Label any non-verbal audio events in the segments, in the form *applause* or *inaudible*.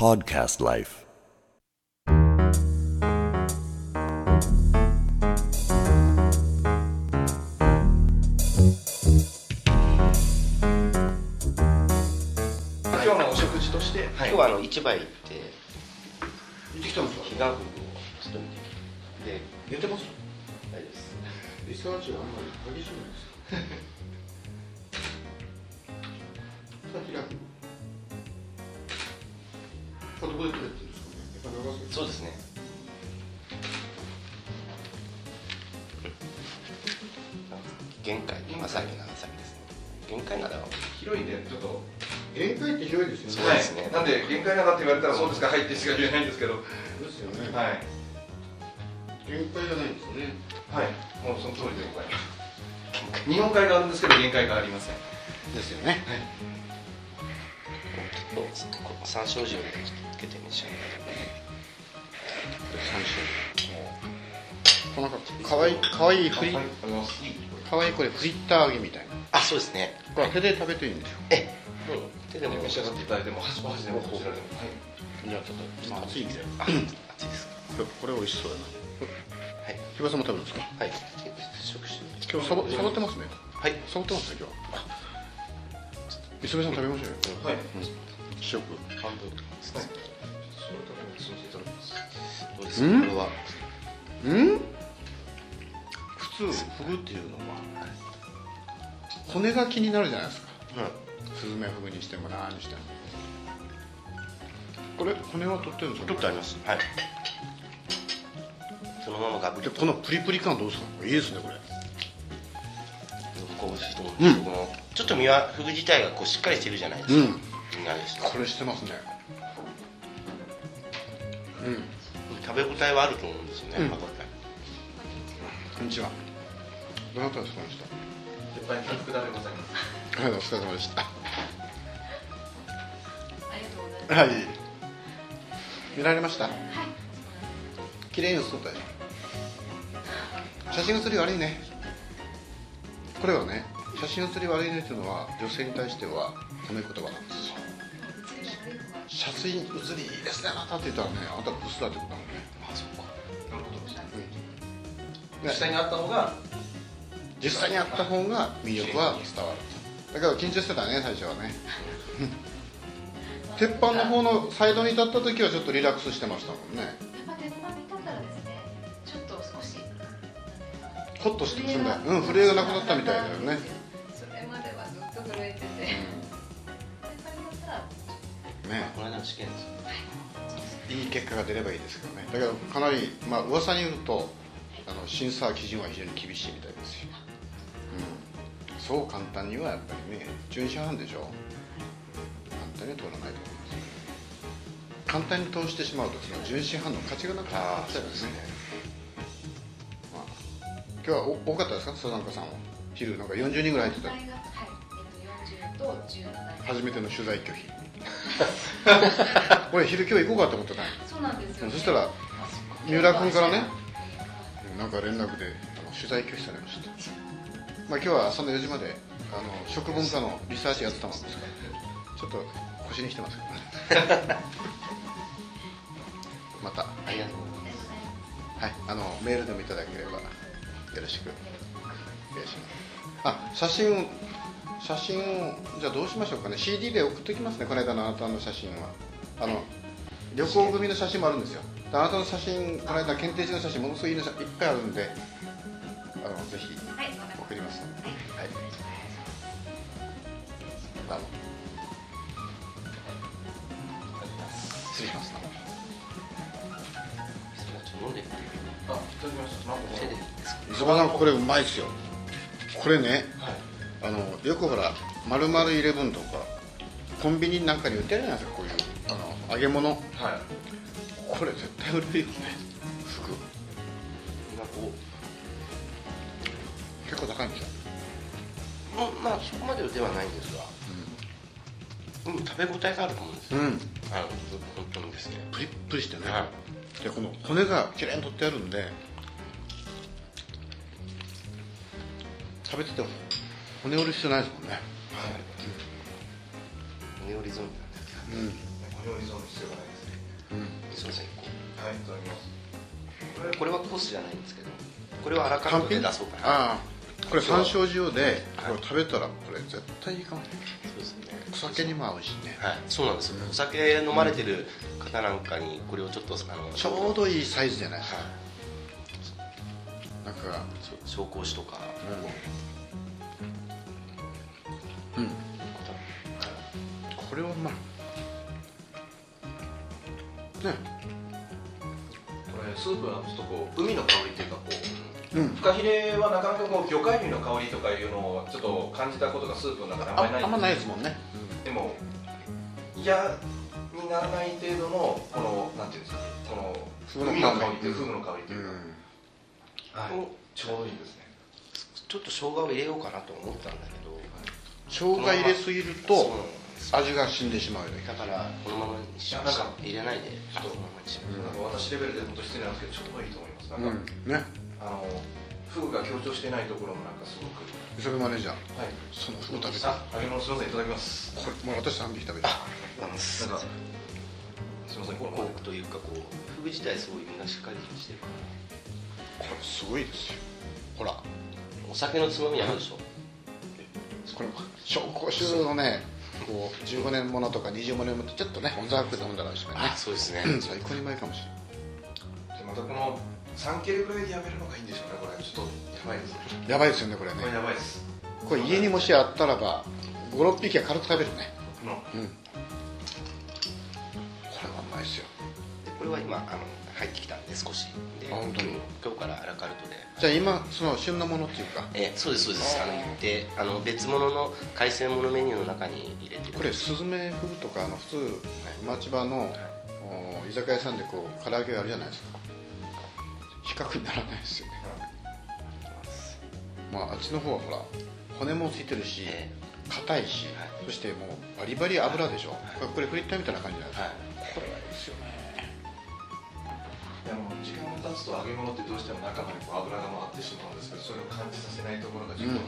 Podcast Life. 今日のお食事として、今日はあの市場行って行ってきたんですか？をちょっと見てきて。で寝てます？大丈夫です。リサーチがあんまり激しくないです *laughs* さあ開くこれどこで取れてるんですかね。やっぱ長崎そうですね。限界。今さっき長崎ですね。限界なら広いんでちょっと限界って広いですよね。そうですね。なんで限界なだって言われたらそう。ですか入ってしか言えないんですけど。ですよね、はい限界じゃないんですよね。はい。もうその通りでございます。日本海があるんですけど限界がありません。ですよね。ちょっと山椒塩でつけて召し上三種このかわいいかわいいフリかわいいこれフリッター揚げみたいなあそうですね。これ手で食べていいんでしょえ手でも召し上がっていただいても箸箸でも。こちらでも。はい。じゃあちょっと、まあ、熱い熱いですか。これ美味しそうだな。はい。木場さんも食べるんですか？はい。今日サボサボってますね。はい。サボってますね今日磯部さん食べましょうよはい。試食。半分。ですねどうです。うん？かこれは。うん普通フグっていうのは骨が気になるじゃないですか。うんスズメフグにしても何にしても。これ骨は取ってるんですか？取ってあります。はい。そのままガブこのプリプリ感どうですか？いいですねこれ。しいと思うんですけど、このちょっと身はフグ自体がこうしっかりしてるじゃないですか、うん。これしてますね。うん。食べ応えはあると思うんですよね、うん。こんにちは。どなたですかこの人？鉄板焼き福田でございます。はいお疲れ様でした。ありがとうございます。はい。見られました？はい。綺麗に写った写真写り悪いね。これはね写真写り悪いねっていうのは女性に対しては褒め言葉なんですよ写真写りいいですね。あなたって言ったらね。あなたブスだってことだもんねあそっかなるほどね。実際にあった方が実際にあった方が魅力は伝わるだから緊張してたね最初はね。鉄板の方のサイドに立った時はちょっとリラックスしてましたもんね。やっぱ鉄板に立ったらですね、ちょっと少し。ホッとしてるんだうん震えがなくなったみたいだよねね。この間の試験ですよいい結果が出ればいいですけどね。だけどかなりまあ噂によるとあの審査基準は非常に厳しいみたいですよ、うん、そう簡単にはやっぱりね巡視班でしょ簡単には通らないと思います。簡単に通してしまうとその巡視班の価値がなくなっちゃいますね。まあ、今日はお多かったですか？佐々さんは。昼なんか40人ぐらい入ってた。はい、えっと、40と17。初めての取材拒否 *laughs* 俺昼今日行こうかと思ってたそうなんですよ、ね。そしたら三浦君からねなんか連絡で取材拒否されましたまあ今日は朝の4時まであの食文化のリサーチやってたもんですから。ちょっと腰にしてますけどね。*laughs* また。ありがとうございます。はい。あのメールでもいただければよろしくお願いします。あ写真写真をじゃあどうしましょうかね。CD で送ってきますね。この間のあなたの写真は。あの旅行組の写真もあるんですよ。であなたの写真この間検定地の写真ものすごいいいのいっぱいあるんで。あのぜひ送ります。はい。どうも。失礼しますそれはちょっと飲んでみてあいただきました。なんかこれうまいですよこれねはいあのよくほら「まるまるイレブン」とかコンビニなんかに売ってるじゃないですかこういうあの揚げ物。はい。これ絶対売れるよね服。今こ結構高いんですよ。うもうまあそこまでではないんですが。うん食べ応えがあると思うんですよ、うん。あの本当にですね。プリップリしてね、はでこの骨がきれいに取ってあるんで食べてても骨折る必要ないですもんね。ネオリゾンビなんですけどうん。こ何も急ぐ必要がないですね。すいませんはいいただきます。これはコースじゃないんですけどこれはアラカルトで出そうかな。ああ。これ山椒塩ではい。これ食べたらこれ絶対いいかもそうですね。お酒にも合うしね。はい。そうなんですよ。お酒飲まれてる方なんかにこれをちょっとあのちょうどいいサイズじゃないですか。はい。なんかそう紹興酒とか。うんこれはうまいね。これスープはちょっとこう海の香りっていうかこううん。フカヒレはなかなかこう魚介類の香りとかいうのをちょっと感じたことがスープの中であんまりない。ああんまないですもんね。でも嫌にならない程度のこのなんていうんですかこの海の香りっていうフグの香りってういうか、ん。はい。ちょうどいいですね。ちょっと生姜を入れようかなと思ったんだけど。生姜入れすぎるそうとなんです味が死んでしまうよね。だからこのままにしました入れないでちょっとこのままにしまなんか私レベルで本当失礼なんですけどちょうどいいと思います。なんか、うん。ね。あのフグが強調してないところもなんかすごく。磯部マネージャーはい。そのフグ食べて。あ揚げ物すみませんいただきます。これもう私3匹食べたなんかすみませんこコークというかこうフグ自体すごい身がしっかりしてるかこれすごいですよ。ほらら。お酒のつまみに合うでしょ。これ紹興酒のねこう15年ものとか20年ものちょっとねオンザークで飲んだらですね。そうですね。うん最高にうまいかもしれないでまたこの3切れぐらいでやめるのがいいんでしょうねこれ。ちょっとやばいですねやばいですよねこれね。これやばいです。これ家にもしあったらば56匹は軽く食べるね。この。うん。これはうまいですよは今あの入ってきたんで少し。であ本当に？今日からアラカルトで。じゃあ今その旬のものっていうか？えそうですそうです。あの言ってあの別物の海鮮物メニューの中に入れてる。これスズメフグとかあの普通町場のお居酒屋さんでこう唐揚げがあるじゃないですか。比較にならないですよね。まああっちの方はほら骨もついてるしえ硬いし、はい。そしてもうバリバリ油でしょ、これこれフリッターみたいな感じないですか、はい時間が経つと揚げ物ってどうしても中までこう油が回ってしまうんですけどそれを感じさせないところがちょっと、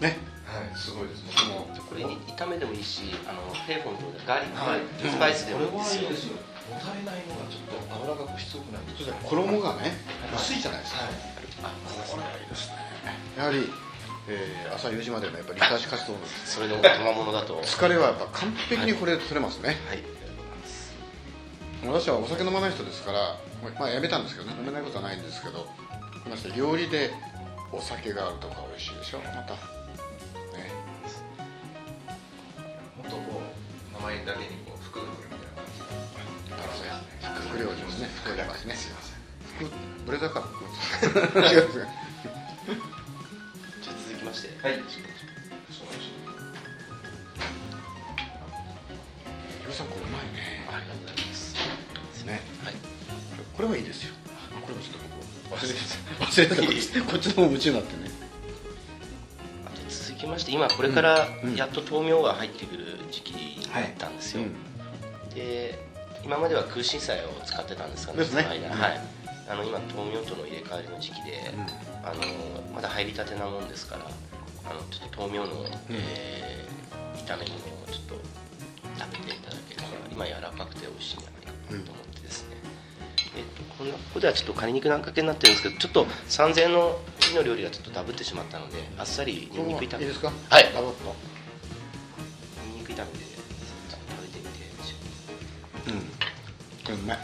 ねはいすごいですね。もこれに炒めでもいいしあのペーフォンとガーリック、はい。スパイスでもいいこれはいですよいですよ。もたれないのがちょっと油がこうしつこくないそして衣がね薄い。じゃないですか、はい。これはいいですね。やはり、えー朝4時までのやっぱりリサーチ活動の。それの賜物だと。はい疲れはやっぱ完璧にこれ取れますね、私はお酒飲まない人ですから、まあ、やめたんですけどね飲めないことはないんですけどまして料理でお酒があるとか美味しいでしょまた。ね。もっとこう名前だけにこう福袋みたいな感じがあのね副料理ですね副料理ますね。すいません副ブレザーか。*laughs* 違うんです。かじゃあ続きまして。はい。ヒロさんこれうまいね。ありがとうございますね。はい。これはいいですよ。これもちょっと僕忘れてた。忘れてた。*laughs* こっちの方夢中になってね。あと続きまして今これからうんやっと豆苗が入ってくる時期になったんですよ、で今までは空心菜を使ってたんですがですね。その間。うん。はい。あの今豆苗との入れ替わりの時期で、あのまだ入りたてなもんですからあのちょっと豆苗の、えー炒め物をちょっと食べていただければ今柔らかくて美味しいんじゃないかなと思ってこんなここではちょっとカニ肉なんかけになってるんですけどちょっと3000円の次の料理がちょっとダブってしまったのであっさりニンニク炒め。いいですか？はい。ダボっとニンニク炒めで食べてみて。うん。これうまい、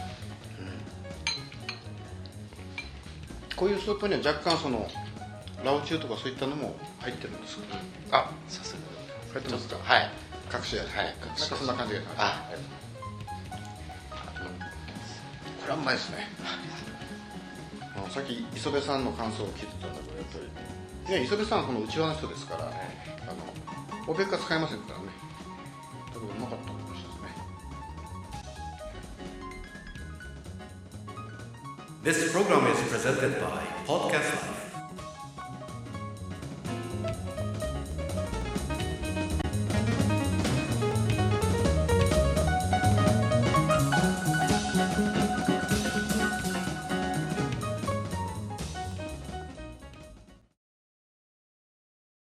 こういうスープには若干そのラオチュウとかそういったのも入ってるんですか？あさすが。入ってますか？はい。隠し味。はいなんかそんな感じで。あこれはうまいですね。あのさっき磯部さんの感想を聞いてたんだけどやっぱり。いや磯部さんはこの内輪の人ですから、あのおべっか使いませんからね。だけどうまかったと思いますね。This program is presented by Podcast Life.